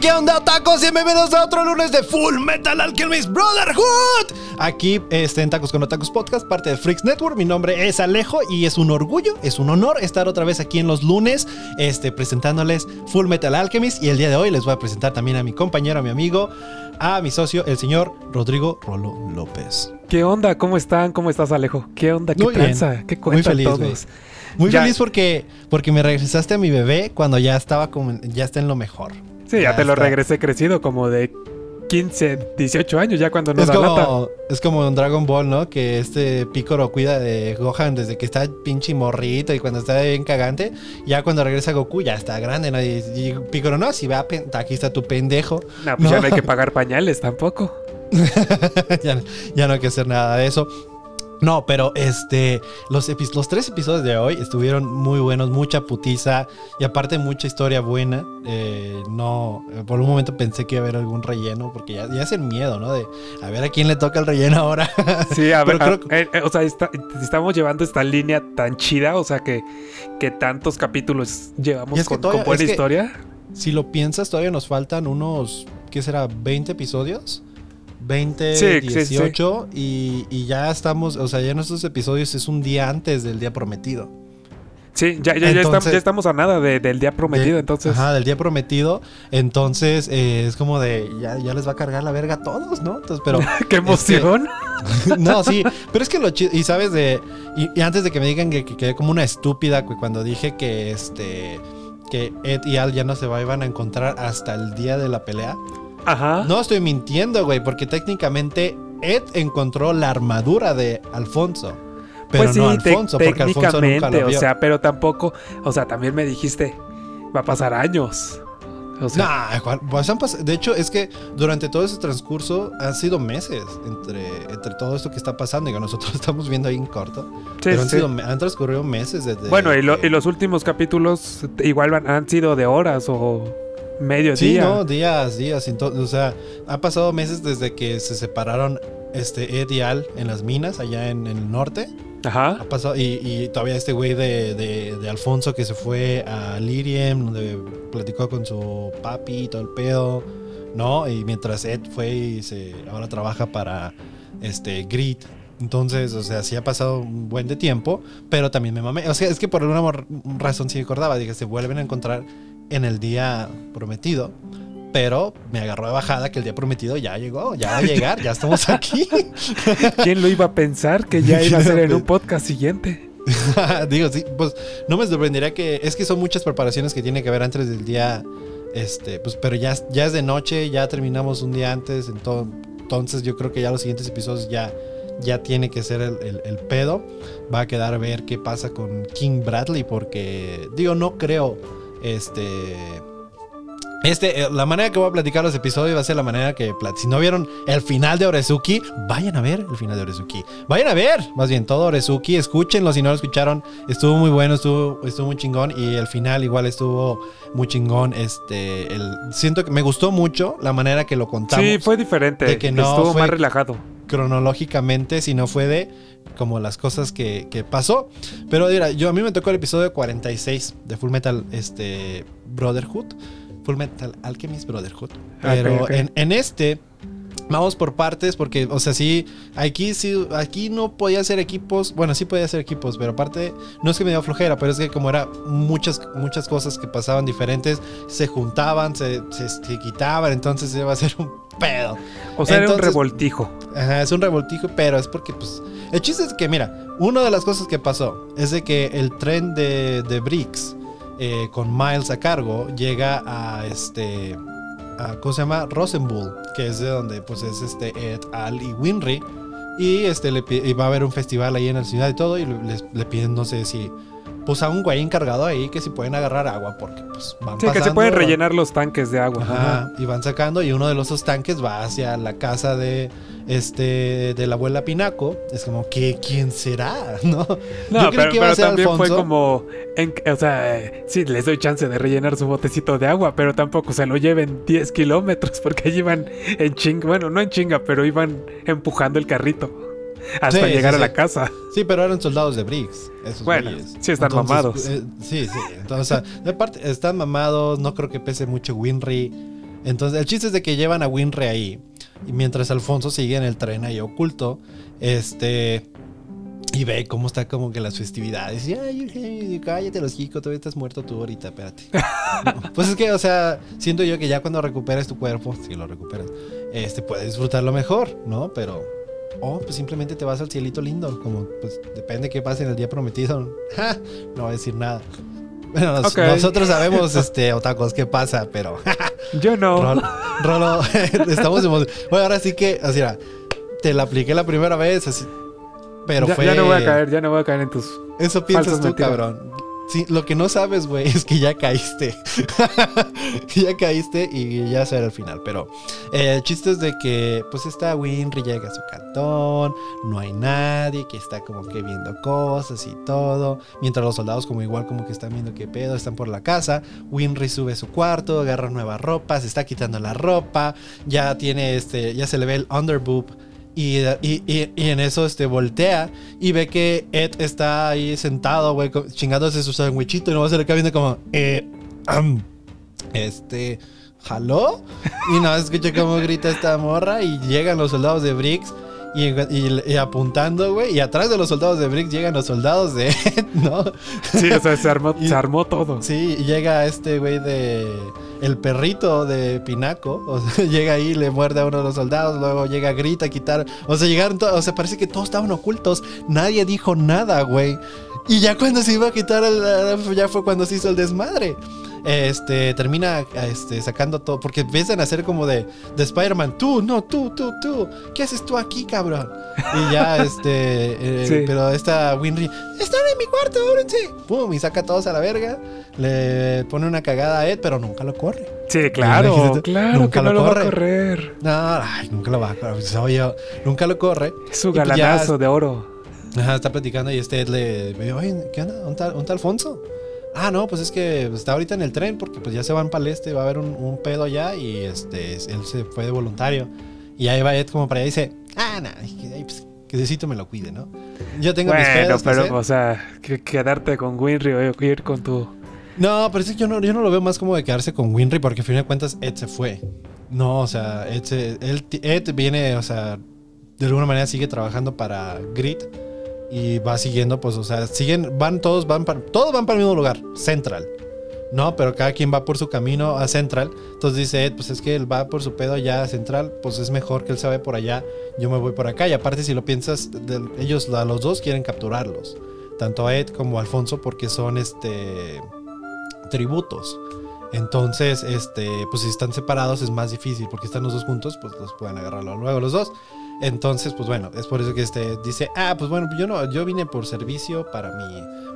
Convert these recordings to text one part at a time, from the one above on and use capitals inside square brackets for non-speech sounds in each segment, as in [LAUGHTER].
¿qué onda, tacos? Y bienvenidos a otro lunes de Full Metal Alchemist Brotherhood. Aquí este, en Tacos con Tacos Podcast, parte de Freaks Network. Mi nombre es Alejo y es un orgullo, es un honor estar otra vez aquí en los lunes este, presentándoles Full Metal Alchemist. Y el día de hoy les voy a presentar también a mi compañero, a mi amigo, a mi socio, el señor Rodrigo Rolo López. ¿Qué onda? ¿Cómo están? ¿Cómo estás, Alejo? ¿Qué onda? ¿Qué Muy bien. tranza? ¿Qué cuentan feliz, todos? Muy Ya- feliz porque, porque me regresaste a mi bebé cuando ya estaba como, ya está en lo mejor. Sí, ya, te lo está. regresé crecido como de 15, 18 años ya cuando nos Es da lata. como, es como en Dragon Ball, ¿no? Que este Picoro cuida de Gohan desde que está pinche morrito y cuando está bien cagante. Ya cuando regresa Goku ya está grande, ¿no? Y, y Picoro, no, si va, aquí está tu pendejo. No, pues ya No. no hay que pagar pañales tampoco. [LAUGHS] ya, ya no hay que hacer nada de eso. No, pero este, los, tres episodios de hoy estuvieron muy buenos, mucha putiza y aparte mucha historia buena. Eh, no, eh, por un momento pensé que iba a haber algún relleno porque ya, ya es el miedo, ¿no? De a ver a quién le toca el relleno ahora. [LAUGHS] Sí, a ver, a- eh, eh, o sea, está- estamos llevando esta línea tan chida, o sea, que, que tantos capítulos llevamos con, todavía- con buena historia. Si lo piensas, todavía nos faltan unos, ¿qué será? ¿20 episodios? 20, Sí, sí, sí. 18 Y, y ya estamos, o sea, ya nuestros episodios es un día antes del día prometido. Sí, ya, ya, ya, estamos, ya estamos a nada de- del día prometido, De- entonces. Ajá, del día prometido. Entonces, eh, es como de, ya, ya les va a cargar la verga a todos, ¿no? Entonces, pero... [LAUGHS] ¡Qué emoción! [LAUGHS] no, sí, pero es que lo chido, y sabes de, y, y antes de que me digan que, que quedé como una estúpida cu- cuando dije que este, que Ed y Al ya no se va- iban a encontrar hasta el día de la pelea, Ajá. no estoy mintiendo, güey, porque técnicamente Ed encontró la armadura de Alfonso, pero pues sí, no te- Alfonso, porque Alfonso nunca lo o vio. sea, pero tampoco, o sea, también me dijiste, va a pasar años. O sea, Nah, pues de hecho, es que durante todo ese transcurso han sido meses entre, entre todo esto que está pasando y que nosotros [LAUGHS] estamos viendo ahí en corto. sí, pero han, sí. sido han transcurrido meses desde. Bueno, y, lo- que- y los últimos capítulos igual van- han sido de horas o medio Sí, no, días, días. ento- o sea, ha pasado meses desde que se separaron este Ed y Al en las minas allá en, el norte. Ajá. Ha pasado, y, y todavía este güey de, de- de Alfonso que se fue a Liriem, donde platicó con su papi y todo el pedo, ¿no? Y mientras Ed fue y se ahora trabaja para este Grit. Entonces, o sea, sí ha pasado un buen de tiempo, pero también me mamé. O sea, es que por alguna razón sí acordaba, dije, se vuelven a encontrar en el día prometido. Pero me agarró de bajada que el día prometido ya llegó, ya va a llegar, ya estamos aquí. [LAUGHS] ¿Quién lo iba a pensar que ya iba a ser en un podcast siguiente? [LAUGHS] Digo, sí, pues no me sorprendería que. Es que son muchas preparaciones que tiene que haber antes del día. Este, pues, pero ya, ya es de noche, ya terminamos un día antes. ento- Entonces, yo creo que ya los siguientes episodios ya, ya tiene que ser el, el- el pedo. Va a quedar a ver qué pasa con King Bradley, porque, digo, no creo. Este. Este, eh, la manera que voy a platicar los episodios va a ser la manera que, si no vieron el final de Orezuki, vayan a ver el final de Orezuki. Vayan a ver, más bien, todo Orezuki, escúchenlo si no lo escucharon. Estuvo muy bueno, estuvo, estuvo muy chingón y el final igual estuvo muy chingón. Este, el, siento que me gustó mucho la manera que lo contamos Sí, fue diferente. de que no Estuvo fue- más relajado. cronológicamente, si no fue de como las cosas que, que pasó. Pero mira, yo a mí me tocó el episodio 46 de Full Metal este, Brotherhood. Full Metal Alchemist Brotherhood. Ah, Pero. En, en este vamos por partes porque, o sea, sí, aquí sí, aquí no podía hacer equipos. Bueno, sí podía hacer equipos, pero aparte, no es que me dio flojera, pero es que como era muchas, muchas cosas que pasaban diferentes, se juntaban, se, se, se quitaban, entonces iba a ser un pedo. O sea, era un revoltijo. Ajá, es un revoltijo, pero es porque, pues. El chiste es que, mira, una de las cosas que pasó es de que el tren de, de Briggs, eh, con Miles a cargo, llega a este. A, ¿Cómo se llama? Rosenbull, que es de donde, pues, es este Ed, Al y Winry. Y este le, y va a haber un festival ahí en la ciudad y todo, y le, les- le piden, no sé si. Pues a un güey encargado ahí que si pueden agarrar agua, porque pues van Sí, que se pasando- pueden rellenar los tanques de agua. Ajá. Ajá, y van sacando y uno de los dos tanques va hacia la casa de este de la abuela Pinaco. Es como que quién será, [LAUGHS] ¿no? No, Yo creí pero, que iba a pero también fue como, en- o sea, eh, sí, les doy chance de rellenar su botecito de agua, pero tampoco se lo lleven 10 kilómetros porque allí iban en chinga, bueno, no en chinga, pero iban empujando el carrito hasta Sí, llegar sí, a la sí. casa. Sí, pero eran soldados de Briggs. Esos Bueno, güeyes. sí están mamados. eh, sí, sí. Entonces, o sea, de parte, están mamados. No creo que pese mucho Winry. Entonces, el chiste es de que llevan a Winry ahí. Y mientras Alfonso sigue en el tren ahí oculto, este. Y ve cómo está como que las festividades. Y, ay, cállate los chicos, todavía estás muerto tú ahorita, espérate. [LAUGHS] pues es que, o sea, siento yo que ya cuando recuperes tu cuerpo, si lo recuperas, este, puedes disfrutarlo mejor, ¿no? Pero, o pues simplemente te vas al cielito lindo, como, pues depende qué pase en el día prometido. [LAUGHS] no voy a decir nada. Bueno, nos- Ok. nosotros sabemos, [LAUGHS] este, otacos, qué pasa, pero... [LAUGHS] Yo no. Rolo, Rolo, estamos emo- Bueno, ahora sí que, así era, te la apliqué la primera vez, así, pero ya, fue... ya no voy a caer, ya no voy a caer en tus. Eso piensas tú, mentiras. cabrón. Sí, lo que no sabes, güey, es que ya caíste. [LAUGHS] ya caíste y ya será el final. Pero eh, el chiste es de que, pues, está Winry, llega a su cantón, no hay nadie, que está como que viendo cosas y todo. Mientras los soldados, como igual, como que están viendo qué pedo, están por la casa. Winry sube a su cuarto, agarra nueva ropa, se está quitando la ropa, ya tiene este, ya se le ve el underboob. Y, y- y- y en eso este, voltea y ve que Ed está ahí sentado, güey, chingándose su sandwichito y no se le queda viendo como, eh, este, ¿jaló? Y no, escucha cómo grita esta morra y llegan los soldados de Briggs y, y- y apuntando, güey, y atrás de los soldados de Briggs llegan los soldados de Ed, ¿no? Sí, o sea, se armó, [LAUGHS] Y- se armó todo. Sí, y llega este güey de. El perrito de Pinaco. O sea, [LAUGHS] llega ahí, le muerde a uno de los soldados. Luego llega, grita, a quitar. O sea, llegaron. O sea, parece que todos estaban ocultos. Nadie dijo nada, güey. Y ya cuando se iba a quitar, el- ya fue cuando se hizo el desmadre. Este, termina este, sacando todo. Porque empiezan a hacer como de, de Spider-Man. Tú, no, tú, tú, tú. ¿Qué haces tú aquí, cabrón? Y ya, [LAUGHS] este. eh, Sí. Pero esta Winry. Están en mi cuarto, ábrense. Pum, y saca a todos a la verga. Le pone una cagada a Ed, pero nunca lo corre. Sí, claro, claro nunca que no lo va a corre. correr. No, ay, nunca lo va a correr. Pues, nunca lo corre. Es su pues ya- galanazo de oro. Ajá, está platicando y este Ed le ve, oye, ¿qué onda? ¿Un tal, un tal Alfonso? Ah, no, pues es que está ahorita en el tren porque pues ya se van para el este, va a haber un, un pedo allá y este, él se fue de voluntario. Y ahí va Ed como para allá y dice, ah, no, pues, que Diosito me lo cuide, ¿no? Yo tengo mis Bueno, pedos. que pero, hacer". o sea, que quedarte con Winry o ir con tu. No, pero es que yo no, yo no lo veo más como de quedarse con Winry porque al fin de cuentas Ed se fue. No, o sea, Ed, se- él- Ed viene, o sea, de alguna manera sigue trabajando para Grit y va siguiendo, pues, o sea, siguen, van todos, van para, todos van para el mismo lugar, Central. No, pero cada quien va por su camino a Central. Entonces dice Ed, pues es que él va por su pedo allá a Central, pues es mejor que él se vaya por allá, yo me voy por acá. Y aparte, si lo piensas, ellos, a los dos quieren capturarlos. Tanto a Ed como a Alfonso, porque son este tributos. Entonces, este, pues si están separados es más difícil, porque están los dos juntos, pues los pueden agarrarlo luego los dos. Entonces, pues bueno, es por eso que este dice, ah, pues bueno, yo no, yo vine por servicio para mí.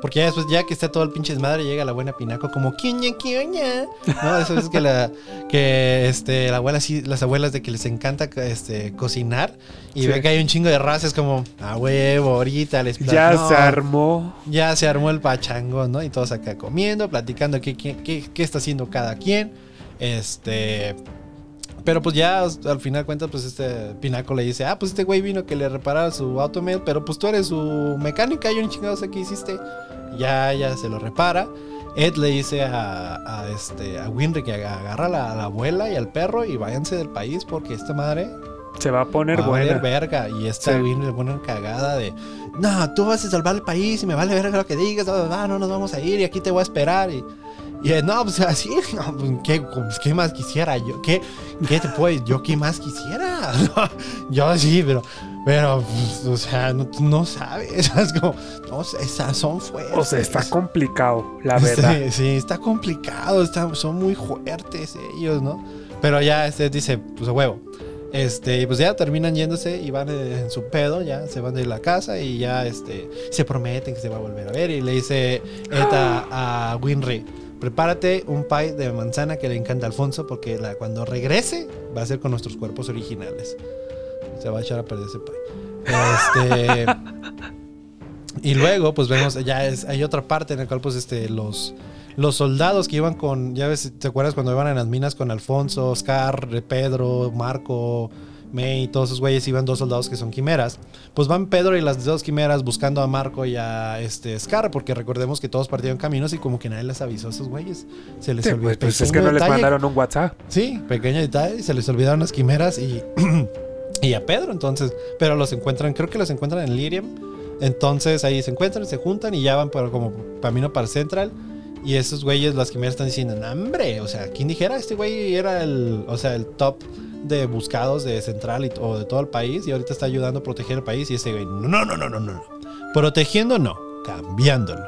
Porque ya después, ya que está todo el pinche desmadre, llega la buena pinaco como, ¿quiña, quiña? No, eso es que la, que este, la abuela sí, las abuelas de que les encanta este, cocinar y Sí. ve que hay un chingo de razas como, a huevo, ahorita les Ya no, se armó. ya se armó el pachangón, ¿no? Y todos acá comiendo, platicando qué, qué, qué- qué está haciendo cada quien. Este. Pero pues ya al final cuentas, pues este Pinaco le dice, ah, pues este güey vino que le reparara su automail, pero pues tú eres su mecánica, yo ni chingados qué hiciste. Ya, ya se lo repara. Ed le dice a, a este, a Winry que agarra a la, a la abuela y al perro y váyanse del país porque esta madre Se va a poner va a buena. verga. Y esta Sí. Winry le pone una cagada de, no, tú vas a salvar el país y me vale verga lo que digas, bla, no nos vamos a ir y aquí te voy a esperar. Y, y no, pues así, [LAUGHS] no, pues, ¿qué, pues, ¿qué más quisiera yo? ¿Qué, qué te puedo, yo qué más quisiera? [LAUGHS] No, yo sí, pero, pero, pues, o sea, no, no sabes, [LAUGHS] es como, no sé, esas son fuertes. O sea, está complicado, la verdad. Sí, sí, está complicado, está- son muy fuertes ellos, ¿no? Pero ya este dice, pues a huevo. Este, pues ya terminan yéndose y van en su pedo, ya se van de la casa y ya este, se prometen que se va a volver a ver. Y le dice Ed a, [GASPS] a Winry, prepárate un pie de manzana que le encanta a Alfonso porque la, cuando regrese va a ser con nuestros cuerpos originales. Se va a echar a perder ese pie. Este... [LAUGHS] Y luego, pues vemos, ya es, hay otra parte en la cual, pues, este, los, los soldados que iban con, ya ves, ¿te acuerdas cuando iban en las minas con Alfonso, Oscar, Pedro, Marco, May y todos esos güeyes iban dos soldados que son quimeras. Pues van Pedro y las dos quimeras buscando a Marco y a este Scar, porque recordemos que todos partieron caminos y como que nadie les avisó a esos güeyes. Se les Sí, olvidó. pues, pues es que no les mandaron un WhatsApp. Sí, pequeño detalle, se les olvidaron las quimeras y, [CLEARS THROAT] y a Pedro, entonces, pero los encuentran, creo que los encuentran en Lirium. Entonces ahí se encuentran, se juntan y ya van por como camino para Central. Y esos güeyes, las quimeras están diciendo, "No, hombre, o sea, ¿quién dijera? Este güey era el, o sea, el top de buscados de Central y, o de todo el país y ahorita está ayudando a proteger el país. Y ese güey, no, no, no, no, no, no. Protegiendo no, cambiándolo.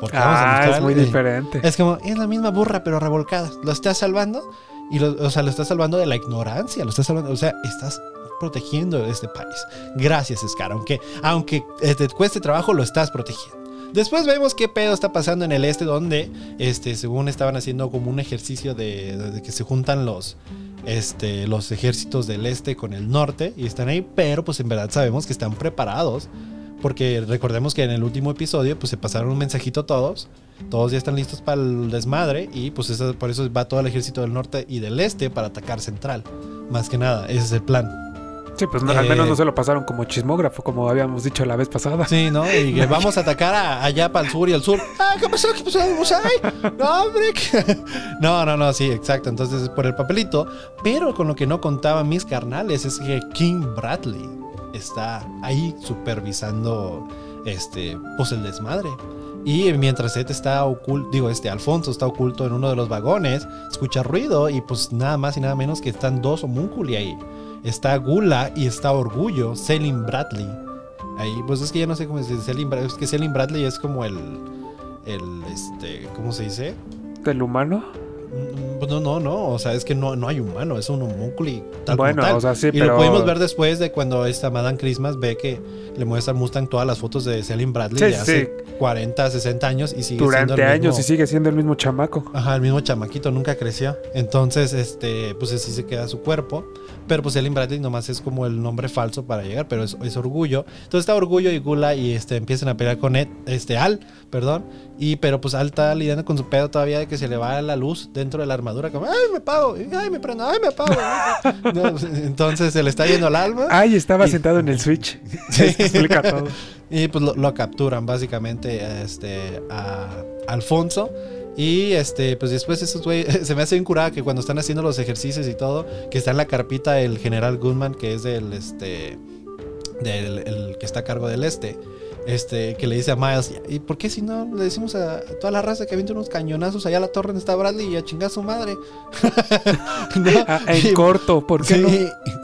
Porque vamos a Ah, es muy diferente. es como, es la misma burra, pero revolcada. Lo estás salvando y lo, o sea, lo estás salvando de la ignorancia. Lo estás salvando, o sea, estás protegiendo este país. Gracias, Scar. Aunque, aunque eh, te cueste trabajo, lo estás protegiendo. Después vemos qué pedo está pasando en el este, donde, este, según estaban haciendo como un ejercicio de que se juntan los, este, los ejércitos del este con el norte y están ahí, pero pues en verdad sabemos que están preparados. Porque recordemos que en el último episodio pues se pasaron un mensajito todos. Todos ya están listos para el desmadre y pues eso- por eso va todo el ejército del norte y del este para atacar central. Más que nada, ese es el plan. Sí, pues no, al menos eh, no se lo pasaron como chismógrafo, como habíamos dicho la vez pasada. Sí, ¿no? Y que [LAUGHS] vamos a atacar a- allá para el sur y al sur. Ah, ¿qué pasó? ¿Qué pasó? Ahí. No, hombre. [LAUGHS] No, no, no, sí, exacto. Entonces es por el papelito. Pero con lo que no contaban mis carnales es que King Bradley está ahí supervisando este, pues el desmadre. Y mientras Ed está oculto, digo, este Alfonso está oculto en uno de los vagones, escucha ruido y pues nada más y nada menos que están dos homúnculi ahí. Está Gula y está Orgullo, Selim Bradley. Ahí, pues es que ya no sé cómo se dice Selim Bradley. Es que Selim Bradley es como el. El. Este. ¿Cómo se dice? ¿Del humano? No, no, no. O sea, es que no, no hay humano. Es un homúnculi. Tal como bueno, tal. o sea, sí, y pero... lo pudimos ver después de cuando esta Madame Christmas ve que le muestra a Mustang todas las fotos de Selim Bradley Sí, de sí, hace 40, 60 años y sigue siendo durante el años mismo- y sigue siendo el mismo chamaco. Ajá, el mismo chamaquito nunca creció. Entonces, este, pues así se queda su cuerpo. Pero pues Ellen Bradley nomás es como el nombre falso para llegar, pero es, es orgullo. Entonces está orgullo y Gula y este empiezan a pelear con Ed, este Al, perdón. Y pero pues Al está lidiando con su pedo todavía de que se le va la luz dentro de la armadura, como ay me apago, ay me prendo, ay me apago. [LAUGHS] No, entonces se le está yendo el alma. Ay, estaba Y- sentado en el [LAUGHS] Switch. Sí. [LAUGHS] Explica todo. Y pues lo, lo capturan básicamente este, a Alfonso. Y este, pues después esos güey se me hace bien curada que cuando están haciendo los ejercicios y todo, que está en la carpita el general Goodman, que es del este del el que está a cargo del este. Este, que le dice a Miles, ¿y por qué si no le decimos a toda la raza que avienta unos cañonazos allá a la torre donde está Bradley y a chingar a su madre? [LAUGHS] ¿No? Ah, en Y- corto, ¿por qué Sí, no?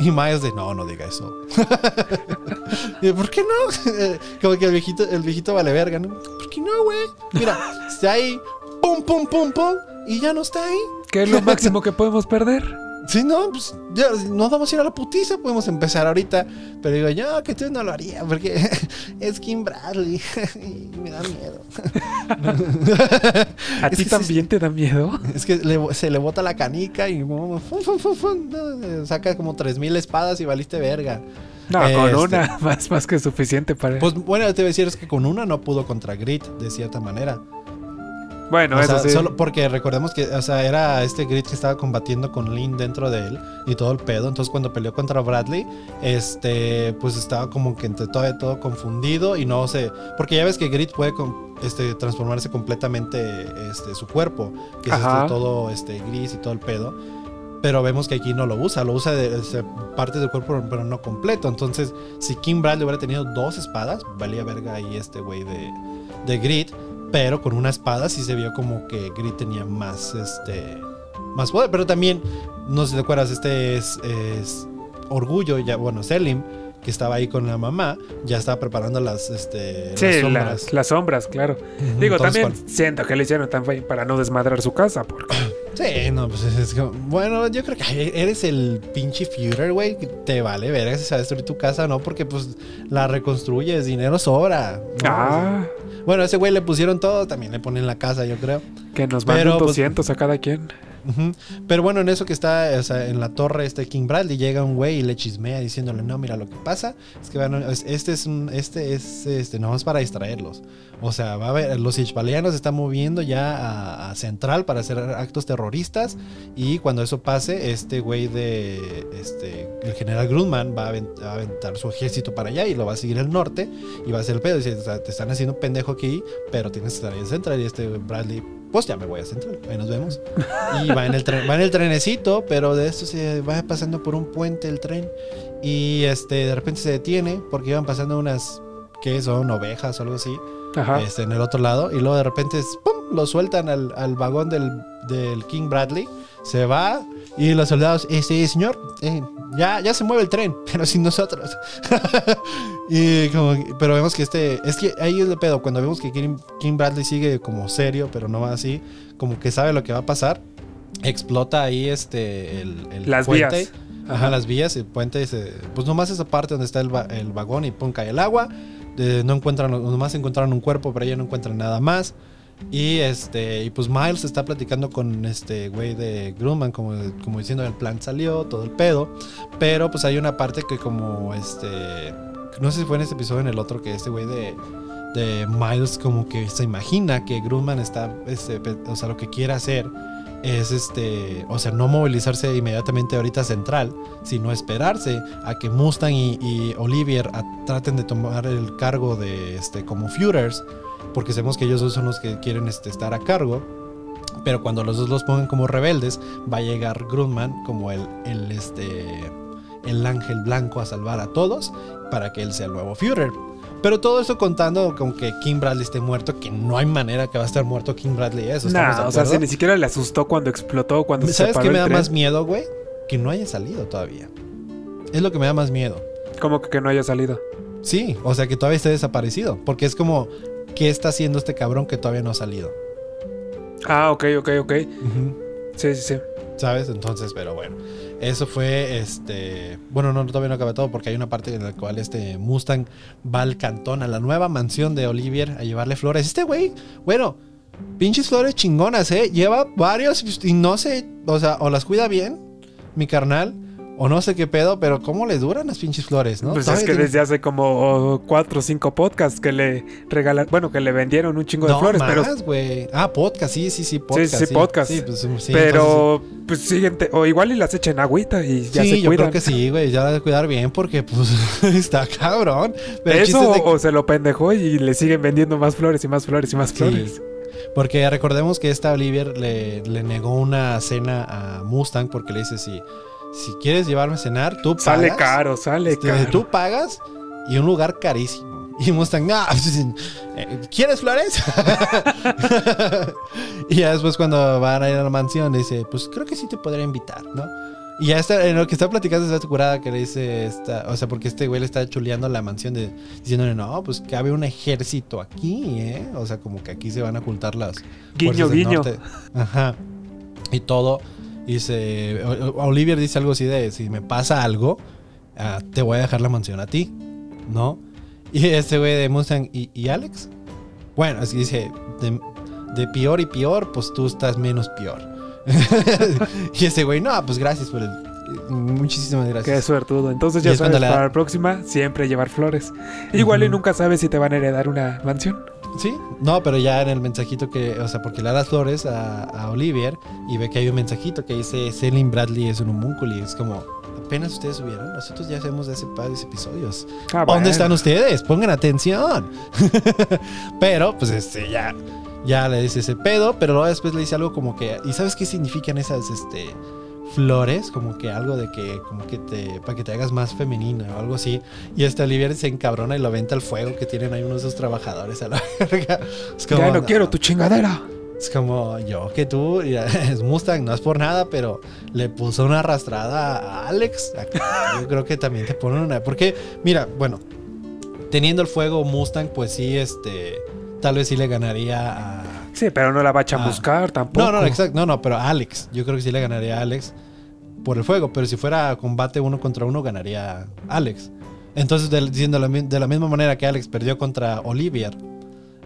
y Miles de no, no diga eso. [LAUGHS] Y, ¿Por qué no? [LAUGHS] Como que el viejito, el viejito vale verga, ¿no? ¿Por qué no, güey? Mira, está ahí, pum, pum, pum, pum, y ya no está ahí. ¿Qué es lo máximo que podemos perder? Si no, pues ya no vamos a ir a la putiza, podemos empezar ahorita. Pero digo, yo que tú no lo haría, porque [LAUGHS] es Kim Bradley [LAUGHS] y me da miedo. [LAUGHS] ¿A ti también te da miedo? Es que le- se le bota la canica y fum, fum, no, saca como 3000 espadas y valiste verga. No, con Este. una, más, más que suficiente para... Pues bueno, te voy a decir es que con una no pudo contra Grit, de cierta manera. Bueno, o eso sea, sí. solo porque recordemos que, o sea, era este Grit que estaba combatiendo con Lynn dentro de él y todo el pedo. Entonces, cuando peleó contra Bradley, este, pues estaba como que entre todo, todo confundido y no sé. Porque ya ves que Grit puede este, transformarse completamente este, su cuerpo, que es Ajá. este, todo este, gris y todo el pedo. Pero vemos que aquí no lo usa, lo usa de, de partes del cuerpo, pero no completo. Entonces, si Kim Bradley hubiera tenido dos espadas, valía verga ahí este güey de, de Grit. Pero con una espada sí se vio como que Grit tenía más, este, más poder. Pero también, no sé si te acuerdas, este es, es Orgullo, ya, bueno, Selim, que estaba ahí con la mamá, ya estaba preparando las, este, las Sí, sombras. las, las sombras, claro. Digo, entonces, también siento que le hicieron tan fácil para no desmadrar su casa, porque... Sí, no, pues es, como- bueno, yo creo que eres el pinche Führer, güey, que te vale verga si se va a destruir tu casa, ¿no? Porque pues la reconstruyes, dinero sobra. ¿no? Ah, Bueno, a ese güey le pusieron todo, también le ponen la casa, yo creo. que nos manden Pero, pues, 200 a cada quien. Pero bueno, en eso que está o sea, en la torre este King Bradley llega un güey y le chismea diciéndole, no, mira, lo que pasa es que es- este es un, este es este, no es para distraerlos. O sea, va a haber, los ishbalianos se están moviendo ya a, Central para hacer actos terroristas y cuando eso pase, este güey de, este, el general Grunman va a, aven- a aventar su ejército para allá y lo va a seguir el norte y va a hacer el pedo. Dice, te están haciendo pendejo aquí, pero tienes que estar ahí en Central y este Bradley, pues ya me voy a Central, ahí nos vemos. Y va en el tren, va en el trenecito, pero de esto se va pasando por un puente el tren. Y este de repente se detiene porque iban pasando unas que son ovejas o algo así Ajá. este, en el otro lado. Y luego de repente ¡pum! lo sueltan al, al vagón del, del King Bradley. Se va. Y los soldados, este señor, eh, ya, ya se mueve el tren, [LAUGHS] pero sin nosotros. [LAUGHS] y como, pero vemos que este, es que ahí es el pedo, cuando vemos que King, King Bradley sigue como serio, pero no va así, como que sabe lo que va a pasar, explota ahí este, el, el Las puente. vías. Ajá, las vías, el puente, se- pues nomás esa parte donde está el, el vagón y pum, cae el agua. Eh, no encuentran, nomás encontraron un cuerpo, pero ella no encuentran nada más. Y este, y pues Miles está platicando con este güey de Grumman, como, como diciendo el plan salió, todo el pedo. Pero pues hay una parte que como este, no sé si fue en este episodio o en el otro, que este güey de, de Miles como que se imagina que Grumman está, este, o sea, lo que quiere hacer es este, o sea, no movilizarse inmediatamente ahorita central, sino esperarse a que Mustang y, Olivier traten de tomar el cargo de este como Führers, porque sabemos que ellos dos son los que quieren este, estar a cargo. Pero cuando los dos los pongan como rebeldes, va a llegar Grunman como el, el, este, el ángel blanco a salvar a todos para que él sea el nuevo Führer. Pero todo esto contando con que King Bradley esté muerto, que no hay manera que va a estar muerto King Bradley. Eso de Nah, o sea, si ni siquiera le asustó cuando explotó, cuando se ¿Sabes qué me da tren. más miedo, güey? Que no haya salido todavía. Es lo que me da más miedo. Como que, que no haya salido. Sí, o sea que todavía esté desaparecido. Porque es como, ¿qué está haciendo este cabrón que todavía no ha salido? Ah, ok, ok, ok. Sí, sí, sí. ¿Sabes? Entonces, pero bueno. Eso fue este. Bueno, no, todavía no acaba todo porque hay una parte en la cual este Mustang va al cantón, a la nueva mansión de Olivier, a llevarle flores. Este güey, bueno, pinches flores chingonas, ¿eh? Lleva varios y no sé, o sea, o las cuida bien, mi carnal, o no sé qué pedo, pero ¿cómo le duran las pinches flores, no? Pues es que tiene- desde hace como cuatro o cinco podcasts que le regalaron, bueno, que le vendieron un chingo de flores, pero más, güey. Ah, podcast, sí, sí, sí, podcast. sí, podcast. Sí, pues, sí, entonces- pero pues siguen, o igual y las echen agüita y ya sí, se yo cuidan. creo que sí, güey. Ya la de cuidar bien porque, pues, [LAUGHS] está cabrón. Pero Eso de o se lo pendejó y le siguen vendiendo más flores y más flores y más Sí. flores. Porque recordemos que esta Olivier le, le negó una cena a Mustang porque le dice: si, si quieres llevarme a cenar, tú pagas. Sale caro, sale Este, caro. Tú pagas y un lugar carísimo. Y Mustang, no, eh, ¿quieres flores? [LAUGHS] y ya después cuando van a ir a la mansión dice, pues creo que sí te podría invitar, ¿no? Y ya está, en lo que está platicando es esta curada que le dice esta, o sea, porque este güey le está chuleando la mansión de, diciéndole, no, pues cabe un ejército aquí, ¿eh? O sea, como que aquí se van a ocultar las Guiño, guiño. norte. Ajá. Y todo. Dice, Olivier dice algo así de, si me pasa algo, ah, te voy a dejar la mansión a ti, ¿no? Y este güey de Mustang, ¿y, y Alex? Bueno, así dice, de, de peor y peor, pues tú estás menos peor. [LAUGHS] y ese güey, no, pues gracias por el... Muchísimas Qué gracias. suertudo. Entonces ya es sabes, para la próxima, siempre llevar flores. Igual y nunca sabes si te van a heredar una mansión. Sí, no, pero ya en el mensajito que, o sea, porque le da las flores a, a Olivier y ve que hay un mensajito que dice Selin Bradley es un homúnculo y es como, apenas ustedes subieron, nosotros ya hacemos de hace varios episodios. Ah, ¿Dónde bueno. están ustedes? Pongan atención. [LAUGHS] pero, pues, este, ya, ya le dice ese pedo, pero luego después le dice algo como que, ¿y sabes qué significan esas, este, flores? Como que algo de que, como que te, para que te hagas más femenina o algo así. Y este Olivier se encabrona y lo aventa al fuego que tienen ahí unos de esos trabajadores a la [LAUGHS] verga. Es como, Ya no quiero tu chingadera. es como yo que tú, [LAUGHS] es Mustang, no es por nada, pero le puso una arrastrada a Alex. [LAUGHS] Yo creo que también te ponen una. Porque, mira, bueno, teniendo el fuego Mustang, pues sí, este. Tal vez sí le ganaría a. Sí, pero no la va a Ah. chamuscar tampoco. No, no, exacto. No, no, pero Alex. Yo creo que sí le ganaría a Alex por el fuego. Pero si fuera combate uno contra uno, ganaría Alex. Entonces, de, diciendo la de la misma manera que Alex perdió contra Olivier,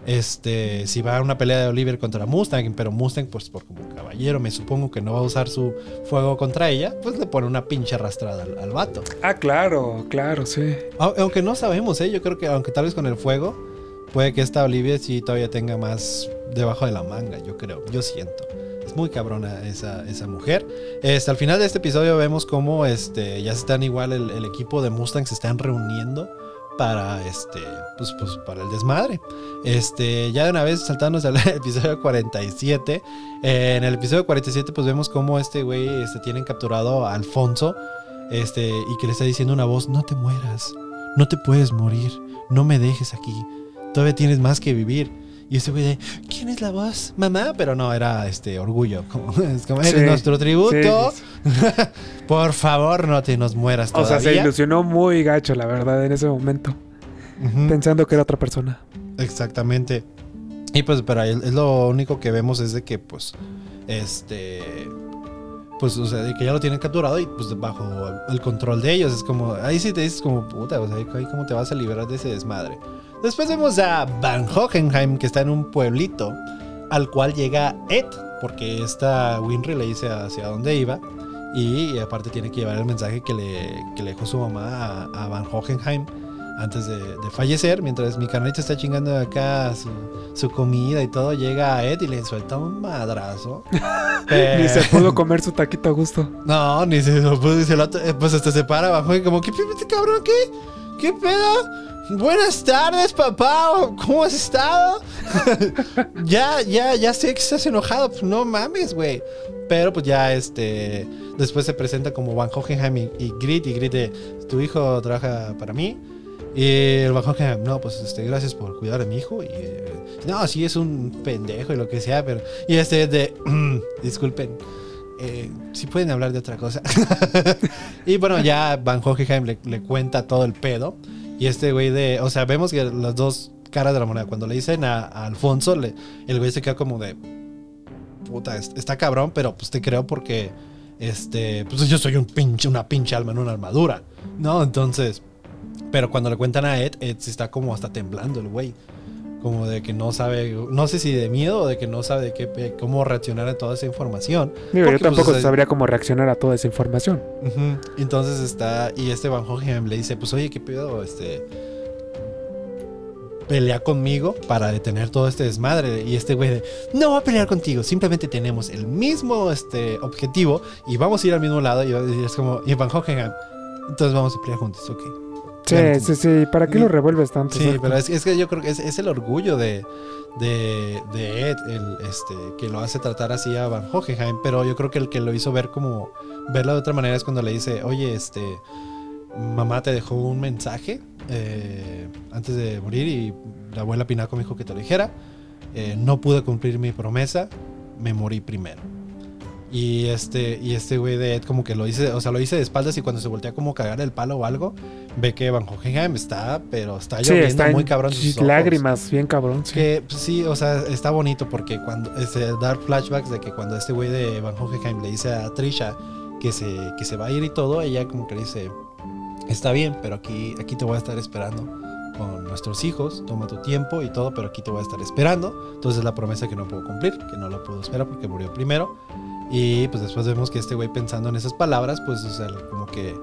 este, si va a una pelea de Oliver contra Mustang, pero Mustang, pues por como caballero, me supongo que no va a usar su fuego contra ella, pues le pone una pinche arrastrada al, al vato. Ah, claro, claro, sí. Au- Aunque no sabemos, ¿eh? Yo creo que, aunque tal vez con el fuego, puede que esta Olivia sí todavía tenga más debajo de la manga, yo creo, yo siento. Es muy cabrona esa, esa mujer. Este, al final de este episodio vemos cómo este, ya están igual, el, el equipo de Mustang se están reuniendo para este pues, pues para el desmadre. Este, ya de una vez saltándose al [LAUGHS] episodio 47. eh, en el episodio 47 pues vemos cómo este güey este, tienen capturado a Alfonso este, y que le está diciendo una voz, no te mueras, no te puedes morir, no me dejes aquí, todavía tienes más que vivir. Y este güey de, ¿quién es la voz? Mamá, pero no, era este orgullo, como, [LAUGHS] es como, eres Sí, nuestro tributo, Sí, [LAUGHS] por favor no te nos mueras O sea, todavía. se ilusionó muy gacho, la verdad, en ese momento. Pensando que era otra persona. Exactamente. Y pues, pero es lo único que vemos es de que, pues, este. Pues, o sea, de que ya lo tienen capturado y pues bajo el control de ellos. Es como, ahí sí te dices como, puta, o sea, ahí cómo te vas a liberar de ese desmadre. Después vemos a Van Hockenheim, que está en un pueblito, al cual llega Ed, porque esta Winry le dice hacia dónde iba. Y aparte tiene que llevar el mensaje que le, que le dejó su mamá a, a Van Hockenheim antes de, de fallecer. Mientras mi carnita está chingando acá su, su comida y todo, llega Ed y le suelta un madrazo. [LAUGHS] Ni se pudo comer su taquito a gusto. No, ni se lo pudo. el otro, eh, pues hasta se para abajo y como, ¿qué pedo, este cabrón? ¿Qué? ¿Qué pedo? Buenas tardes, papá. ¿Cómo has estado? [LAUGHS] ya, ya, ya sé que estás enojado. Pues no mames, güey. Pero pues ya este. Después se presenta como Van Hockenheim y, y Grit. Y Grit de, tu hijo trabaja para mí. Y el Van Hockenheim, no, pues este, gracias por cuidar a mi hijo. Y eh, no, sí es un pendejo y lo que sea, pero. Y este de, [CLEARS THROAT] disculpen. Eh, si pueden hablar de otra cosa. [LAUGHS] y bueno, ya Van Hockenheim le, le cuenta todo el pedo. Y este güey de. O sea, vemos que las dos caras de la moneda. Cuando le dicen a, Alfonso, le- el güey se queda como de. Puta, es- está cabrón, pero pues te creo porque. Este. Pues yo soy un pinche, una pinche alma en una armadura. ¿No? Entonces. Pero cuando le cuentan a Ed, Ed sí está como hasta temblando el güey. Como de que no sabe, no sé si de miedo o de que no sabe de qué, cómo reaccionar a toda esa información. Digo, Porque, yo tampoco pues, o sea, sabría cómo reaccionar a toda esa información. Entonces está, y este Van Hockenheim le dice, pues oye, ¿qué pedo? Este, pelea conmigo para detener todo este desmadre. Y este güey de, no voy a pelear contigo, simplemente tenemos el mismo este, objetivo y vamos a ir al mismo lado. Y es como, y Van Hockenheim, entonces vamos a pelear juntos, ok. Sí, sí, sí. ¿Para qué lo revuelves tanto? Sí, pero es, es que yo creo que es, es el orgullo de, de, de Ed, el, este, que lo hace tratar así a Van Hockenheim, pero yo creo que el que lo hizo ver como, verlo de otra manera es cuando le dice, oye, este, mamá te dejó un mensaje eh, antes de morir y la abuela Pinaco me dijo que te lo dijera, Eh, no pude cumplir mi promesa, me morí primero. Y este, y este güey de Ed como que lo hice, o sea, lo hice de espaldas y cuando se voltea como a cagar el palo o algo, ve que Van Hockenheim está, pero está Sí, lloviendo está en muy cabrón sus ojos. lágrimas, bien cabrón. Sí. Que pues, sí, o sea, está bonito porque cuando este, dar flashbacks de que cuando este güey de Van Hockenheim le dice a Trisha que se, que se va a ir y todo, ella como que le dice, está bien, pero aquí, aquí te voy a estar esperando con nuestros hijos, toma tu tiempo y todo, pero aquí te voy a estar esperando. Entonces es la promesa que no puedo cumplir, que no la puedo esperar porque murió primero. Y pues después vemos que este güey pensando en esas palabras, pues o sea, como que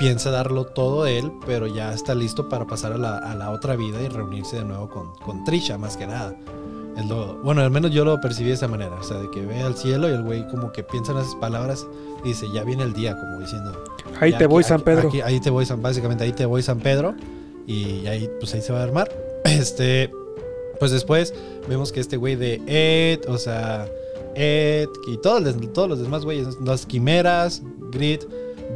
piensa darlo todo él, pero ya está listo para pasar a la, a la otra vida y reunirse de nuevo con, con Trisha, más que nada. Es lo- bueno, al menos yo lo percibí de esa manera, o sea, de que ve al cielo y el güey como que piensa en esas palabras y dice, ya viene el día, como diciendo, Ahí te aquí- voy, San Pedro. aquí- ahí te voy, San, básicamente ahí te voy, San Pedro. Y ahí, pues ahí se va a armar. [LAUGHS] Este, pues después vemos que este güey de Ed, o sea, Ed y todos, los- todos los demás güeyes, las quimeras, Grit,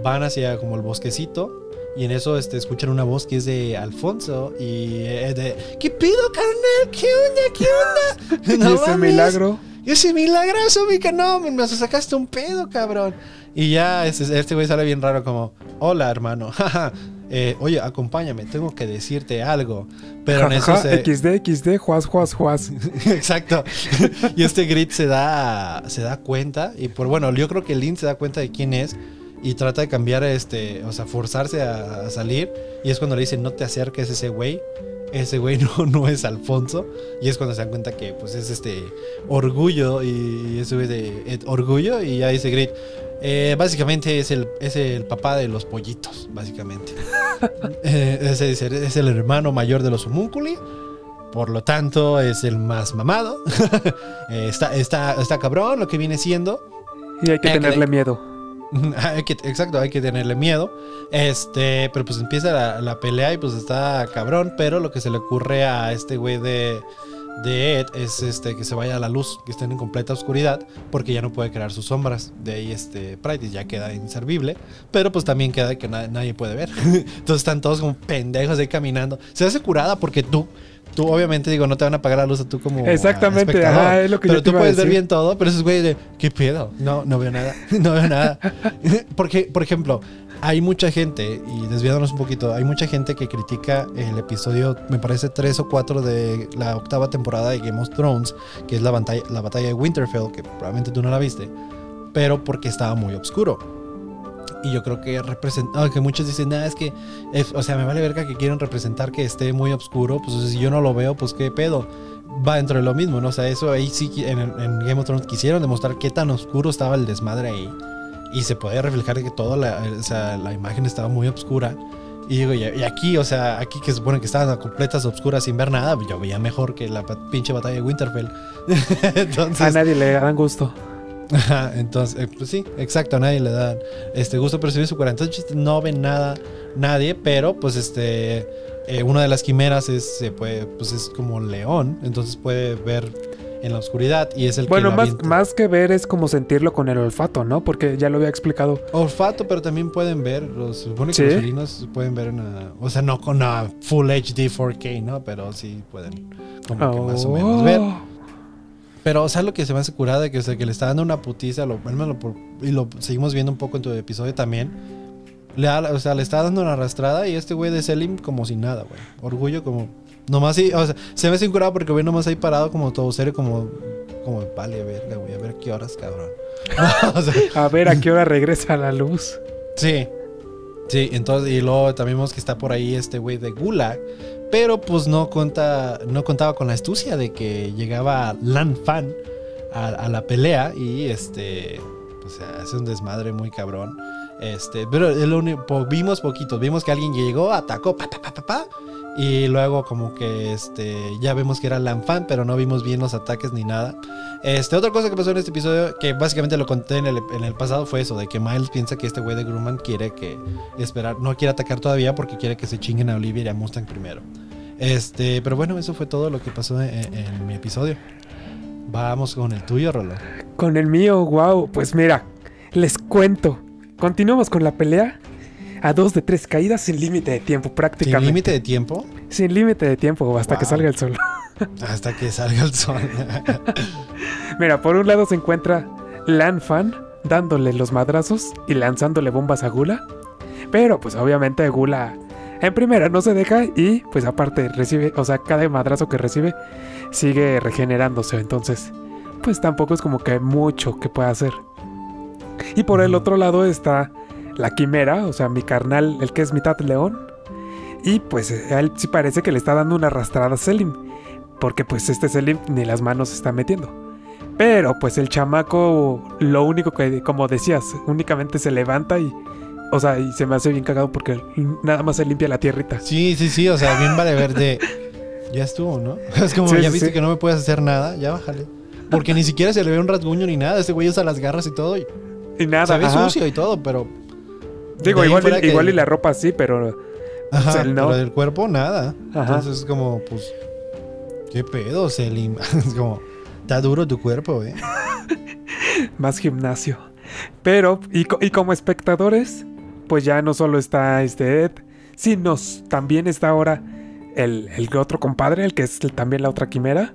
van hacia como el bosquecito. Y en eso este, escuchan una voz que es de Alfonso y Ed de, ¿qué pido, carnal? ¿Qué onda? ¿Qué onda? y [LAUGHS] No ese mames. milagro. Y ese milagroso, mi que no, me sacaste un pedo, cabrón. Y ya este, este güey sale bien raro como, hola hermano, [LAUGHS] jaja, eh, oye, acompáñame, tengo que decirte algo. Pero en eso se... XD, XD, juaz, juaz, juaz. [LAUGHS] Exacto. y este Grit se da, se da cuenta, y por bueno, yo creo que Lynn se da cuenta de quién es y trata de cambiar, este, o sea, forzarse a, a salir. Y es cuando le dice, no te acerques a ese güey. ese güey no, [LAUGHS] no es Alfonso. Y es cuando se dan cuenta que pues es este orgullo y ese güey de orgullo y ya dice Grit. Eh, básicamente es el, es el papá de los pollitos, básicamente. [LAUGHS] Eh, es, el hermano mayor de los homúnculi. Por lo tanto, es el más mamado. [LAUGHS] Eh, está, está, está cabrón lo que viene siendo. Y hay que que tenerle miedo. [LAUGHS] Hay que, exacto, hay que tenerle miedo. Este, pero pues empieza la, la pelea y pues está cabrón. Pero lo que se le ocurre a este güey de, de Ed es este que se vaya a la luz, que estén en completa oscuridad, porque ya no puede crear sus sombras. De ahí este Pride ya queda inservible. Pero pues también queda que na- nadie puede ver. [LAUGHS] Entonces están todos como pendejos ahí caminando. Se hace curada porque tú. Tú obviamente digo, no te van a apagar la luz a tú como Exactamente, ajá, es lo que pero yo te tú puedes ver bien todo, pero esos güeyes de, ¿qué pedo? No, no veo nada, [LAUGHS] no veo nada. [LAUGHS] Porque, por ejemplo, hay mucha gente, y desviándonos un poquito, hay mucha gente que critica el episodio, me parece, 3 o 4 de la octava temporada de Game of Thrones, que es la batalla, la batalla de Winterfell, que probablemente tú no la viste, pero porque estaba muy oscuro. Y yo creo que representa, que muchos dicen, nada, es que, es- o sea, me vale verga que quieren representar que esté muy oscuro, pues si yo no lo veo, pues qué pedo. Va dentro de lo mismo, ¿no? O sea, eso ahí sí, en, en Game of Thrones quisieron demostrar qué tan oscuro estaba el desmadre ahí. Y se podía reflejar que toda la, o sea, la imagen estaba muy oscura. Y digo, y, aquí, o sea, aquí que supone que estaban a completas oscuras sin ver nada, yo veía mejor que la pinche batalla de Winterfell. [LAUGHS] Entonces, A nadie le dan gusto. Ajá, entonces, eh, pues sí, exacto, a nadie le da este gusto percibir su cuarenta. Entonces no ven nada, nadie, pero pues este, eh, una de las quimeras es, se puede, pues es como león, entonces puede ver en la oscuridad y es el Bueno, que lo más, más que ver es como sentirlo con el olfato, ¿no? Porque ya lo había explicado. olfato, pero también pueden ver, los, supone que ¿Sí? los felinos pueden ver una, o sea, no con una Full HD 4K, ¿no? Pero sí pueden como que más o menos ver. Oh. Pero, o sea, lo que se me hace curada, que, o sea, que le está dando una putiza, lo, y lo seguimos viendo un poco en tu episodio también. Le, o sea, le está dando una arrastrada y este güey de Selim como si nada, güey. Orgullo como... Nomás sí, o sea, se me hace incurado porque güey nomás ahí parado como todo serio, como... Como, vale, verga, güey, a ver qué horas, cabrón. [LAUGHS] No, o sea, A ver a qué hora regresa la luz. Sí. Sí, entonces, y luego también vemos que está por ahí este güey de Gulag. Pero pues no cuenta, no contaba con la astucia de que llegaba Lan Fan a, a la pelea y este. Pues hace un desmadre muy cabrón. Este, pero po- vimos poquito. Vimos que alguien llegó, atacó, y luego como que este ya vemos que era Lan Fan, pero no vimos bien los ataques ni nada. Este, otra cosa que pasó en este episodio, que básicamente lo conté en el, el pasado, fue eso, de que Miles piensa que este güey de Grumman quiere que esperar, no quiere atacar todavía porque quiere que se chinguen a Olivia y a Mustang primero. Este, pero bueno, eso fue todo lo que pasó en, en mi episodio. Vamos con el tuyo, Rolo. Con el mío, wow. Pues mira, les cuento. Continuamos con la pelea. A dos de tres caídas sin límite de tiempo, Sin prácticamente. límite de tiempo Sin límite de tiempo, hasta que salga el sol. hasta que salga el sol. [LAUGHS] Mira, por un lado se encuentra Lan Fan dándole los madrazos y lanzándole bombas a Gula. Pero pues obviamente Gula en primera no se deja y pues aparte recibe, o sea, cada madrazo que recibe sigue regenerándose. Entonces, pues tampoco es como que mucho que pueda hacer. Y por el otro lado está la quimera, o sea, mi carnal, el que es mitad león. Y pues a él sí parece que le está dando una arrastrada a Selim. Porque pues este Selim ni las manos se está metiendo. Pero pues el chamaco, lo único que, como decías, únicamente se levanta y... O sea, y se me hace bien cagado porque nada más se limpia la tierrita. Sí, sí, sí, o sea, bien vale verde. Ya estuvo, ¿no? [LAUGHS] Es como, Sí, ya viste sí. que no me puedes hacer nada, ya bájale. Porque ni siquiera se le ve un rasguño ni nada. Este güey usa las garras y todo. Y Y nada, se ve ajá. sucio y todo, pero. Digo, igual, y, que- igual y la ropa sí, pero... Ajá, o sea, no. pero del cuerpo nada. Ajá. Entonces es como, pues. ¿Qué pedo, Selim? [LAUGHS] es como. Está duro tu cuerpo, eh. [LAUGHS] más gimnasio. Pero, y, co- y como espectadores, pues ya no solo está este Ed, sino también está ahora el, el otro compadre, el que es el- también la otra quimera.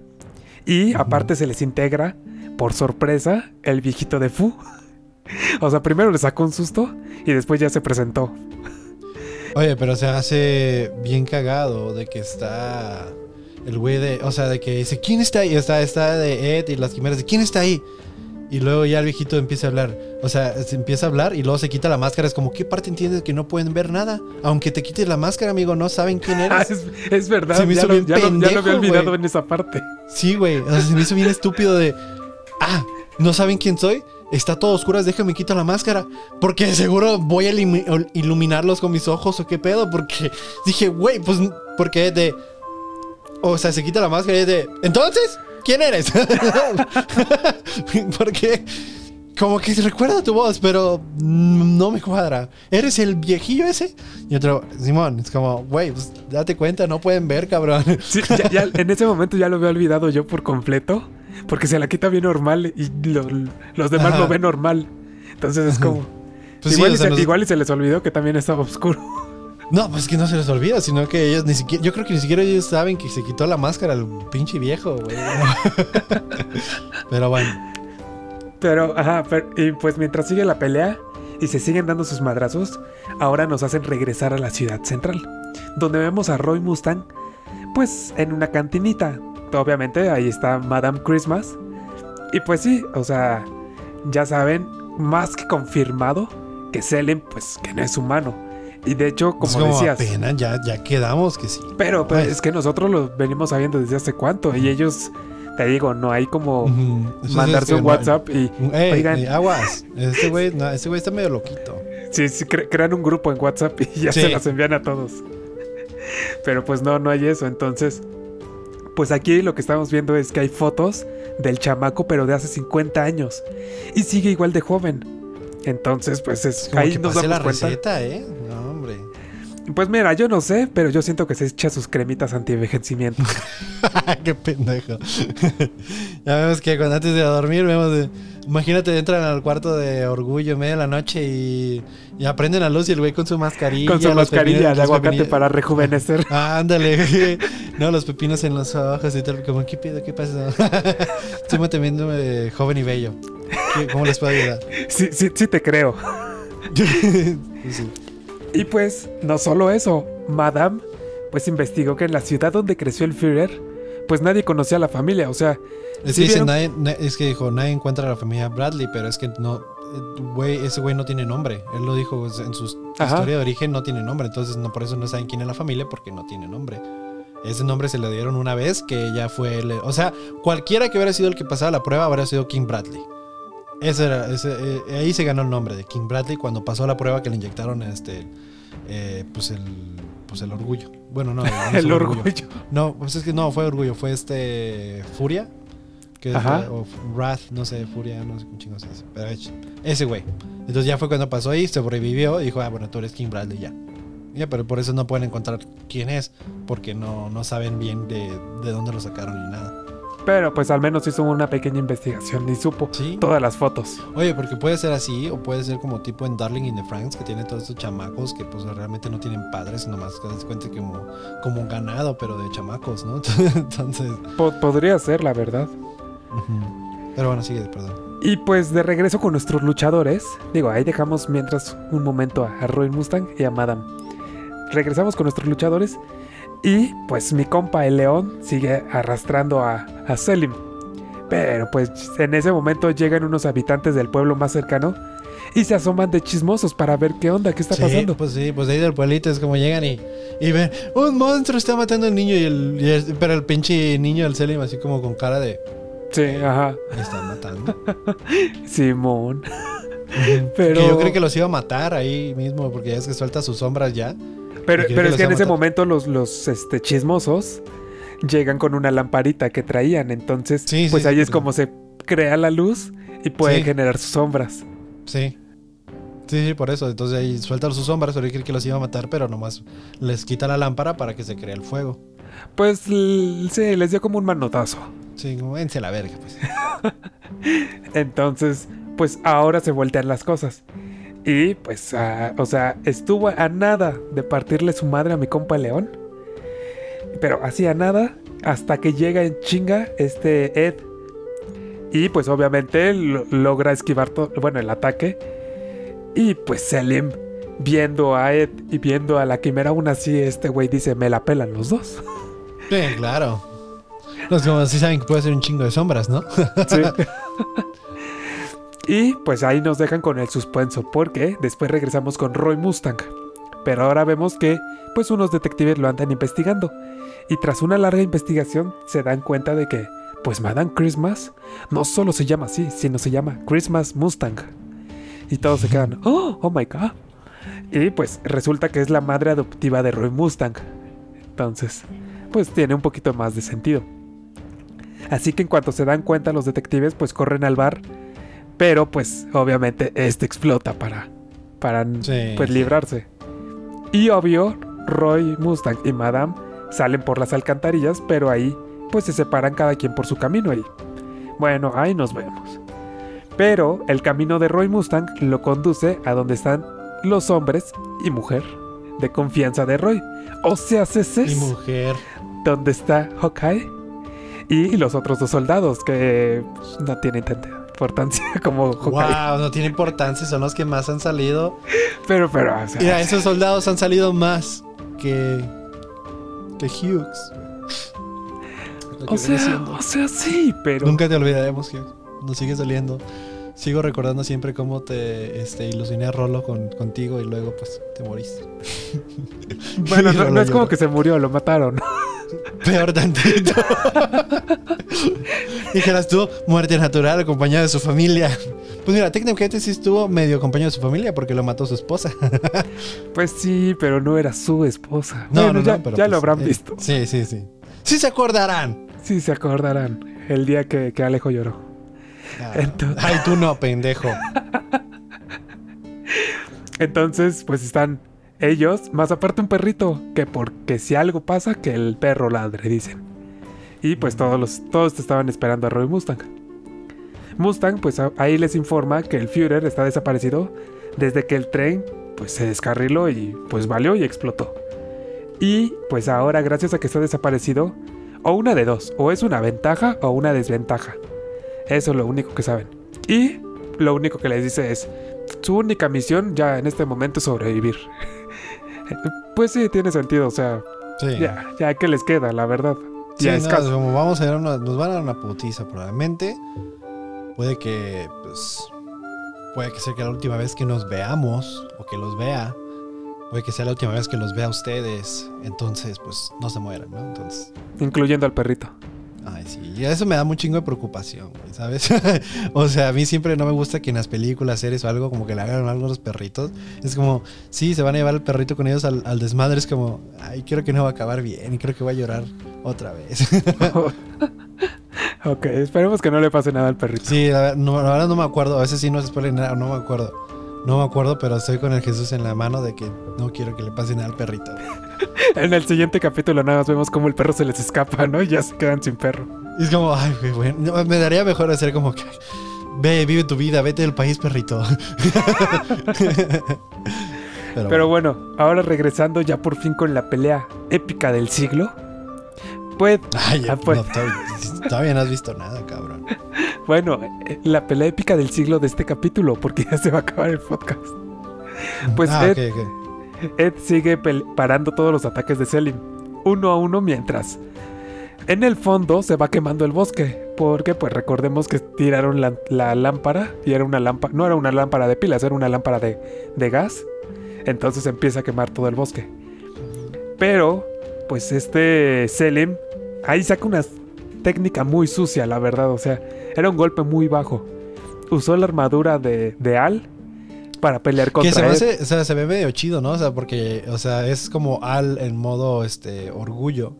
Y aparte se les integra, por sorpresa, el viejito de Fu. O sea, primero le sacó un susto y después ya se presentó. Oye, pero se hace bien cagado de que está. El güey de. O sea, de que dice, ¿quién está ahí? Está, está de Ed y las quimeras de, ¿quién está ahí? Y luego ya el viejito empieza a hablar. O sea, se empieza a hablar y luego se quita la máscara. Es como, ¿qué parte entiendes que no pueden ver nada? Aunque te quites la máscara, amigo, no saben quién Ah, [LAUGHS] eres. es, es verdad, Se me ya, hizo lo, bien ya lo- ya lo pendejo, había olvidado en esa parte. Sí, güey. O sea, se me hizo bien estúpido de. Ah, ¿no saben quién soy? Está todo oscuras, déjame quito la máscara. Porque seguro voy a iluminarlos con mis ojos o qué pedo. Porque [LAUGHS] dije, güey, pues, porque de. O sea, se quita la máscara y es de. Entonces, ¿quién eres? [LAUGHS] porque. Como que recuerda tu voz, pero no me cuadra. ¿Eres el viejillo ese? Y otro, Simón, es como, güey, pues date cuenta, no pueden ver, cabrón. Sí, ya- en ese momento ya lo había olvidado yo por completo. Porque se la quita bien normal y lo- los demás Ajá. lo ven normal. Entonces es como. Pues sí, igual, y se, nos- igual y se les olvidó que también estaba oscuro. No, pues es que no se les olvida, sino que ellos ni siquiera. Yo creo que ni siquiera ellos saben que se quitó la máscara el pinche viejo, güey. [LAUGHS] Pero bueno. Pero, ajá, pero- y pues mientras sigue la pelea y se siguen dando sus madrazos, ahora nos hacen regresar a la ciudad central, donde vemos a Roy Mustang, pues en una cantinita. Obviamente ahí está Madame Christmas. Y pues sí, o sea, ya saben, más que confirmado que Selim, pues que no es humano. Y de hecho, como, es como decías, apenas ya, ya quedamos que sí. pero pues, es que nosotros lo venimos sabiendo desde hace cuánto. Y ellos, te digo, no hay como mandarse es un no- WhatsApp y Ey, Oigan. ey, aguas. Este güey, [LAUGHS] no, este güey está medio loquito. Sí, sí, cre- crean un grupo en WhatsApp y ya Sí. se las envían a todos. Pero pues no, no hay eso. Entonces, pues aquí lo que estamos viendo es que hay fotos del chamaco, pero de hace 50 años. Y sigue igual de joven. Entonces, pues es, como ahí que nos damos la cuenta. receta, ¿eh? Pues mira, yo no sé, pero yo siento que se echa sus cremitas anti-envejecimiento. [LAUGHS] Qué pendejo. [LAUGHS] ya vemos que cuando antes de dormir vemos de- Imagínate, entran al cuarto de orgullo en medio de la noche y, y aprenden la luz y el güey con su mascarilla. Con su mascarilla pepinos- de aguacate para rejuvenecer. Ah, [LAUGHS] ándale. no, los pepinos en los ojos y tal. Como, ¿qué pedo? ¿Qué pasa? Estoy manteniendo eh, joven y bello. ¿Qué- ¿Cómo les puedo ayudar? Sí, sí, sí te creo. Sí. Y pues, no solo eso, Madame, pues investigó que en la ciudad donde creció el Führer, pues nadie conocía a la familia, o sea, Es, ¿Sí que dice, vieron? nadie- na- es que dijo, nadie encuentra a la familia Bradley, pero es que no, eh, ese güey no tiene nombre. Él lo dijo pues, en su Ajá. historia de origen, no tiene nombre. Entonces, no, por eso no saben quién es la familia, porque no tiene nombre. Ese nombre se le dieron una vez que ya fue el. O sea, cualquiera que hubiera sido el que pasaba la prueba habría sido King Bradley. Ese era, ese, eh, ahí se ganó el nombre de King Bradley cuando pasó la prueba que le inyectaron este, eh, pues el, pues el orgullo. Bueno, no, [LAUGHS] el orgullo. no, pues es que no, fue orgullo, fue este. Furia. Que es o Wrath, no sé, Furia, no sé cómo chingos es. Pero es- ese güey. Entonces ya fue cuando pasó ahí, sobrevivió y dijo, ah, bueno, tú eres King Bradley ya. Ya, pero por eso no pueden encontrar quién es, porque no, no saben bien de, de dónde lo sacaron ni nada. Pero pues al menos hizo una pequeña investigación y supo Sí. todas las fotos. Oye, porque puede ser así, o puede ser como tipo en Darling in the Franks, que tiene todos estos chamacos que pues realmente no tienen padres, nomás que das cuenta que como, como un ganado, pero de chamacos, ¿no? [LAUGHS] Entonces. Po- podría ser, la verdad. Pero bueno, sigue, perdón. Y pues de regreso con nuestros luchadores, digo, ahí dejamos mientras un momento a Roy Mustang y a Madame. Regresamos con nuestros luchadores y pues mi compa el león sigue arrastrando a, a Selim. Pero pues en ese momento llegan unos habitantes del pueblo más cercano y se asoman de chismosos para ver qué onda, qué está sí, pasando. Pues sí, pues ahí del pueblito es como llegan y, y ven, un monstruo está matando al niño y el, y el- pero el pinche niño, el Selim, así como con cara de, Sí, ajá. me están matando. [LAUGHS] Simón. Pero- Que yo creo que los iba a matar ahí mismo, porque ya es que suelta sus sombras ya. Pero, pero es que en ese momento los, los este, chismosos llegan con una lamparita que traían. Entonces, Sí, pues sí, ahí es como se crea la luz y puede generar sus sombras. Sí. Sí, sí, por eso. Entonces ahí suelta sus sombras, creo que los iba a matar, pero nomás les quita la lámpara para que se cree el fuego. Pues sí, les dio como un manotazo. Sí, como la verga, pues. [LAUGHS] Entonces, pues ahora se voltean las cosas. Y pues, ah, o sea, estuvo a nada de partirle su madre a mi compa León. Pero así a nada, hasta que llega en chinga este Ed. Y pues obviamente lo- logra esquivar todo, bueno, el ataque. Y pues Selim, viendo a Ed y viendo a la quimera, aún así este güey dice, me la pelan los dos. Sí, claro. Los como sí saben que puede ser un chingo de sombras, ¿no? Sí. [LAUGHS] Y pues ahí nos dejan con el suspenso, porque después regresamos con Roy Mustang. Pero ahora vemos que pues unos detectives lo andan investigando. Y tras una larga investigación se dan cuenta de que pues Madame Christmas no solo se llama así, sino se llama Christmas Mustang. Y todos se quedan, [LAUGHS] oh, oh my god. Y pues resulta que es la madre adoptiva de Roy Mustang. Entonces, pues tiene un poquito más de sentido. Así que en cuanto se dan cuenta los detectives, pues corren al bar. Pero pues obviamente este explota para, para Sí, pues librarse. Y obvio, Roy Mustang y Madame salen por las alcantarillas, pero ahí pues se separan cada quien por su camino y bueno, ahí nos vemos. Pero el camino de Roy Mustang lo conduce a donde están los hombres y mujer de confianza de Roy. O sea, Mi CCs, mujer. donde está Hawkeye y los otros dos soldados que pues, no tienen tanta importancia [LAUGHS] como Hawkeye. Wow, no tiene importancia, son los que más han salido. Pero, pero, o sea, Mira, esos soldados han salido más que. que Hughes. O sea, o sea, sí, pero... Nunca te olvidaremos, Hughes. Nos sigue saliendo. Sigo recordando siempre cómo te este, ilusioné a Rolo con, contigo y luego pues te moriste. [LAUGHS] Bueno, [LAUGHS] no, es como que se murió, lo mataron. [LAUGHS] Peor tantito. Dijeras tú, muerte natural acompañado de su familia. Pues mira, técnicamente sí estuvo medio acompañado de su familia porque lo mató su esposa. Pues sí, pero no era su esposa. No, bueno, no, ya, no, pero ya pues, lo habrán eh, visto. Sí, sí, sí. Sí se acordarán. Sí, se acordarán el día que, que Alejo lloró. Ah, Entonces- Ay, tú no, pendejo. Entonces, pues están ellos, más aparte un perrito, que porque si algo pasa, que el perro ladre, dicen. Y pues todos, los, todos estaban esperando a Roy Mustang. Mustang, pues ahí les informa que el Führer está desaparecido desde que el tren pues se descarriló y pues valió y explotó. Y pues ahora, gracias a que está desaparecido, o una de dos, o es una ventaja o una desventaja. Eso es lo único que saben. Y lo único que les dice es, su única misión ya en este momento es sobrevivir. [LAUGHS] pues sí, tiene sentido, o sea, Sí. ya, ya que les queda, la verdad. Sí, Ya es no, caso. como vamos a ver una- nos van a dar una putiza probablemente. Puede que, pues, puede que sea que la última vez que nos veamos o que los vea, puede que sea la última vez que los vea a ustedes. Entonces, pues, no se mueran, ¿no? Entonces, Incluyendo al perrito. Ay, sí, y eso me da un chingo de preocupación, güey, ¿sabes? [LAUGHS] o sea, a mí siempre no me gusta que en las películas, series o algo, como que le hagan algo a los perritos. Es como, sí, se van a llevar el perrito con ellos al, al desmadre. Es como, ay, creo que no va a acabar bien y creo que voy a llorar otra vez. [LAUGHS] ok, esperemos que no le pase nada al perrito. Sí, la, no, la verdad no me acuerdo. A veces sí no se spoiler nada, no me acuerdo. No me acuerdo, pero estoy con el Jesús en la mano de que no quiero que le pase nada al perrito. [LAUGHS] En el siguiente capítulo nada más vemos cómo el perro se les escapa, ¿no? Y ya se quedan sin perro. Y es como, ay, güey, bueno, no, me daría mejor hacer como que, ve, vive tu vida, vete del país, perrito. [LAUGHS] pero, Pero bueno, ahora regresando ya por fin con la pelea épica del siglo. Pues, Ay, ah, pues. no, todavía, todavía no has visto nada, cabrón. [LAUGHS] bueno, eh, la pelea épica del siglo de este capítulo, porque ya se va a acabar el podcast. Pues ah, Ed. Ed sigue parando todos los ataques de Selim, uno a uno mientras. En el fondo se va quemando el bosque, porque pues recordemos que tiraron la, la lámpara y era una lámpara, no era una lámpara de pilas, era una lámpara de, de gas. Entonces empieza a quemar todo el bosque. Pero, pues este Selim ahí saca una técnica muy sucia, la verdad. O sea, era un golpe muy bajo. Usó la armadura de, de Al para pelear contra Que se hace- o sea, se ve medio chido, ¿no? O sea, porque, o sea, es como Al en modo, este, orgullo.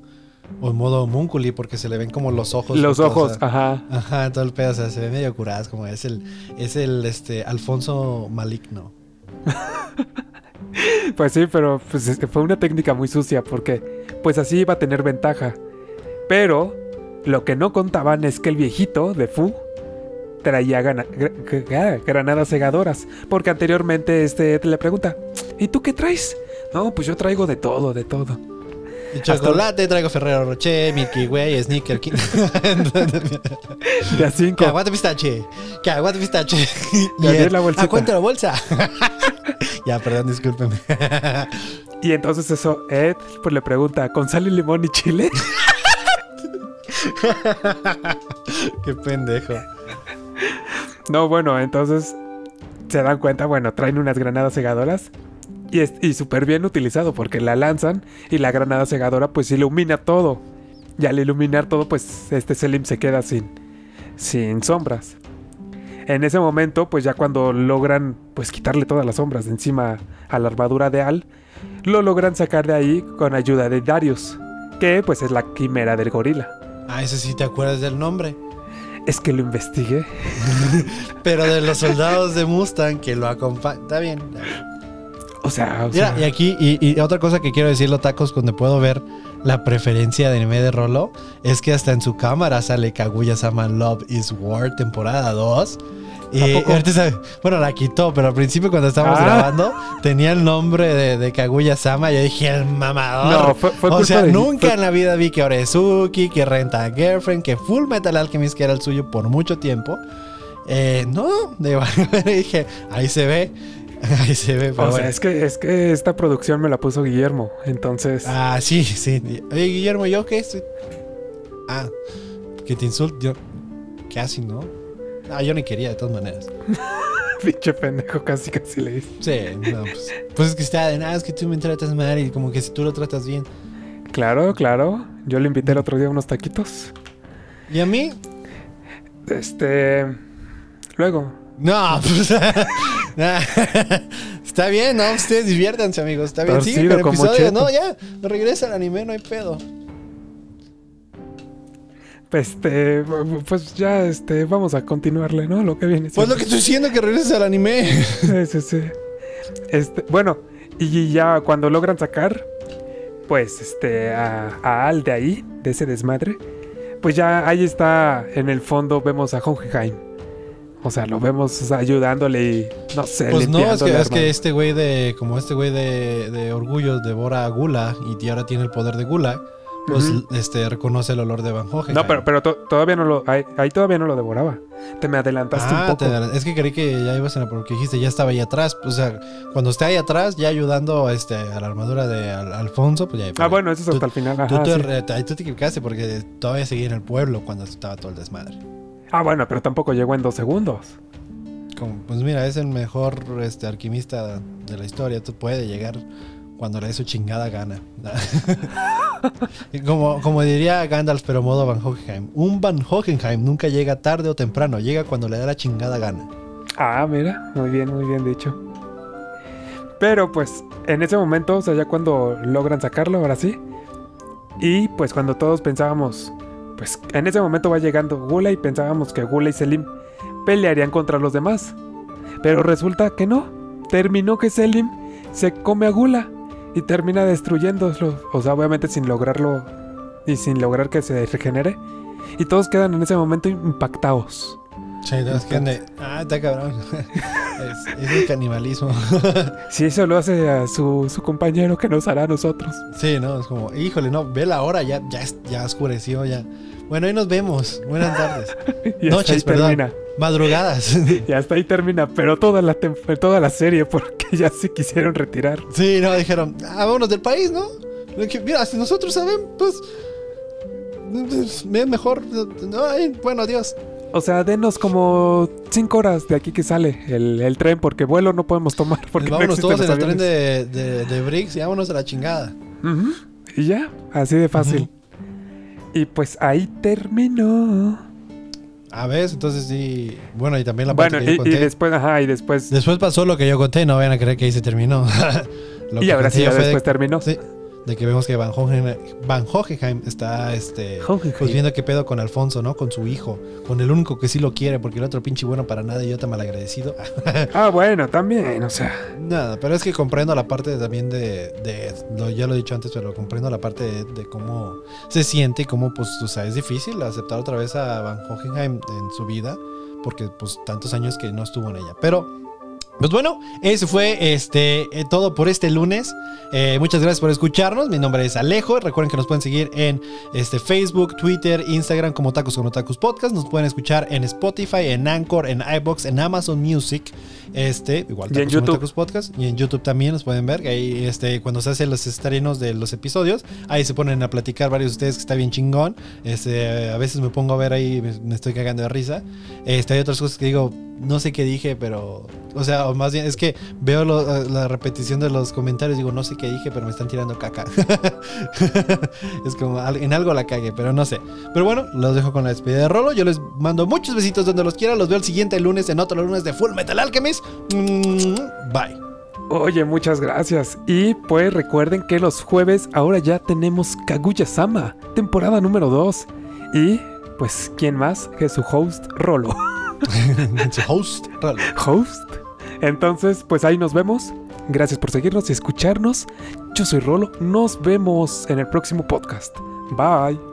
O en modo Munculi, porque se le ven como los ojos. Los ojos, o sea. ajá. Ajá, todo el pedo, o sea, se ve medio curado, como es el, es el, este, Alfonso maligno. [LAUGHS] Pues sí, pero pues, es que fue una técnica muy sucia porque pues así iba a tener ventaja. Pero lo que no contaban es que el viejito de Fu traía gana- gra- gra- granadas cegadoras. Porque anteriormente este Ed le pregunta, ¿y tú qué traes? No, pues yo traigo de todo, de todo. Chocolate, traigo Ferrero Rocher, Milky Way, Sneaker King. [LAUGHS] De a cinco. Caguate pistache. Caguate pistache. Y la [LAUGHS] bolsita. ¿A cuánto la bolsa? [LAUGHS] ya, perdón, discúlpeme. Y entonces eso, Ed pues le pregunta, ¿con sal y limón y chile? [LAUGHS] Qué pendejo. No, bueno, entonces se dan cuenta, bueno, traen unas granadas cegadoras y, es, y súper bien utilizado porque la lanzan y la granada cegadora pues ilumina todo. Y al iluminar todo pues este Selim se queda sin, sin sombras. En ese momento pues ya cuando logran pues quitarle todas las sombras de encima a la armadura de Al, lo logran sacar de ahí con ayuda de Darius, que pues es la quimera del gorila. Ah, ese sí te acuerdas del nombre. Es que lo investigué. [LAUGHS] Pero de los soldados de Mustang que lo acompañan. Está bien. O sea, o Mira, sea, y aquí, y, y otra cosa que quiero decirlo, tacos, donde puedo ver la preferencia de anime de Rolo, es que hasta en su cámara sale Kaguya Sama Love is War, temporada 2. Y ahorita bueno, la quitó, pero al principio cuando estábamos Ah. grabando, tenía el nombre de, de Kaguya Sama. Yo dije, el mamador. No, fue- fue o sea, de- nunca fue- en la vida vi que Orezuki, que Renta Girlfriend, que Full Metal Alchemist, que era el suyo por mucho tiempo. Eh, no, de [LAUGHS] dije, ahí se ve. [LAUGHS] Ahí se ve, pero o sea, bueno. es que es que esta producción me la puso Guillermo, entonces Ah, sí, sí. Oye, Guillermo, ¿yo qué estoy? Ah, que te insulto. Yo casi, ¿no? Ah, yo ni quería, de todas maneras. [LAUGHS] pinche pendejo casi casi le dice. Sí, no, pues, pues es que está de nada, es que tú me tratas mal y como que si tú lo tratas bien. Claro, claro. Yo le invité el otro día unos taquitos. ¿Y a mí? Este luego No, pues. [LAUGHS] [LAUGHS] está bien, ¿no? Ustedes diviértanse, amigos. Está bien. Sigue Torcido con el como episodio. No, ya. Regresa al anime, no hay pedo. Este, pues ya, este, vamos a continuarle, ¿no? Lo que viene. Pues lo que estoy diciendo, que regreses al anime. Sí, sí, sí. Este, bueno, y ya cuando logran sacar, pues, este, a, a Al de ahí, de ese desmadre, pues ya ahí está, en el fondo vemos a Hohenheim. O sea, lo vemos ayudándole y, no sé, Pues no, es que, es que este güey de. Como este güey de, de orgullo devora a Gula y ahora tiene el poder de Gula, pues este reconoce el olor de Van Hohenheim. No, pero, pero to- todavía no lo, ahí, ahí todavía no lo devoraba. Te me adelantaste Ah, un poco. te- es que creí que ya ibas en la. Porque dijiste, ya estaba ahí atrás. O sea, cuando esté ahí atrás, ya ayudando este, a la armadura de Al- Alfonso, pues ya. Ah, bueno, eso es Tú- hasta el final. Tú, Ajá, te, sí. tú te equivocaste porque todavía seguía en el pueblo cuando estaba todo el desmadre. Ah, bueno, pero tampoco llegó en dos segundos. Como, pues mira, es el mejor este, alquimista de la historia. Tú puede llegar cuando le dé su chingada gana. [LAUGHS] Como, como diría Gandalf, pero modo Van Hohenheim. Un Van Hohenheim nunca llega tarde o temprano, llega cuando le da la chingada gana. Ah, mira, muy bien, muy bien dicho. Pero pues en ese momento, o sea, ya cuando logran sacarlo, ahora sí. Y pues cuando todos pensábamos, pues en ese momento va llegando Gula y pensábamos que Gula y Selim pelearían contra los demás. Pero resulta que no. Terminó que Selim se come a Gula y termina destruyéndolo. O sea, obviamente sin lograrlo y sin lograr que se regenere. Y todos quedan en ese momento impactados. Sí, es que de- Ah, está cabrón. [LAUGHS] es, es el canibalismo. [LAUGHS] Si eso lo hace a su, su compañero, que nos hará a nosotros? sí, no, es como, híjole, no, ve la hora, ya, ya, ya oscureció, ya. Bueno, ahí nos vemos. Buenas tardes. [LAUGHS] Y hasta Noches, ahí perdón. termina. Madrugadas. [LAUGHS] Y hasta ahí termina, pero toda la, toda la serie, porque ya se quisieron retirar. Sí, no, dijeron, ah, vámonos del país, ¿no? Mira, si nosotros sabemos, pues. Es mejor. No, ay, bueno, adiós. O sea, denos como 5 horas de aquí que sale el, el tren, porque vuelo no podemos tomar. Porque no vámonos existen todos en el tren de, de, de Briggs y vámonos a la chingada. Y ya, así de fácil. Y pues ahí terminó. A ver, entonces sí. Bueno, y también la Bueno, parte que yo y, después, ajá, y después. Después pasó lo que yo conté, no vayan a creer que ahí se terminó. [LAUGHS] Lo y que ahora sí, ya de- después terminó. Sí, de que vemos que Van Hohenheim, Van Hohenheim está este, Hohenheim. pues viendo qué pedo con Alfonso, ¿no? Con su hijo, con el único que sí lo quiere, porque el otro pinche bueno para nada y yo tan malagradecido. [LAUGHS] Ah, bueno, también, o sea. Nada, pero es que comprendo la parte también de, de lo, ya lo he dicho antes, pero comprendo la parte de, de cómo se siente y cómo, pues, o sea, es difícil aceptar otra vez a Van Hohenheim en su vida, porque, pues, tantos años que no estuvo en ella. Pero Pues bueno, eso fue este, eh, todo por este lunes. Eh, muchas gracias por escucharnos. Mi nombre es Alejo. Recuerden que nos pueden seguir en este, Facebook, Twitter, Instagram como Tacos con Otakus Podcast. Nos pueden escuchar en Spotify, en Anchor, en iBox, en Amazon Music. Este, igual Y en Tacos con YouTube. Podcast. Y en YouTube también nos pueden ver. que Ahí, este, cuando se hacen los estrenos de los episodios, ahí se ponen a platicar varios de ustedes que está bien chingón. Este, a veces me pongo a ver ahí, me, me estoy cagando de risa. Este, hay otras cosas que digo, no sé qué dije, pero. O sea, o más bien es que veo lo- la repetición de los comentarios, digo, no sé qué dije, pero me están tirando caca. [LAUGHS] es como, en algo la cagué, pero no sé. Pero bueno, los dejo con la despedida de Rolo. Yo les mando muchos besitos donde los quiera. Los veo el siguiente lunes en otro lunes de Full Metal Alchemist. Mm, Bye. Oye, muchas gracias. Y pues recuerden que los jueves ahora ya tenemos Kaguya-sama, temporada número 2. Y pues, ¿quién más que su host Rolo? [LAUGHS] Su host, Rolo. ¿Host? Entonces, pues ahí nos vemos. Gracias por seguirnos y escucharnos. Yo soy Rolo. Nos vemos en el próximo podcast. Bye.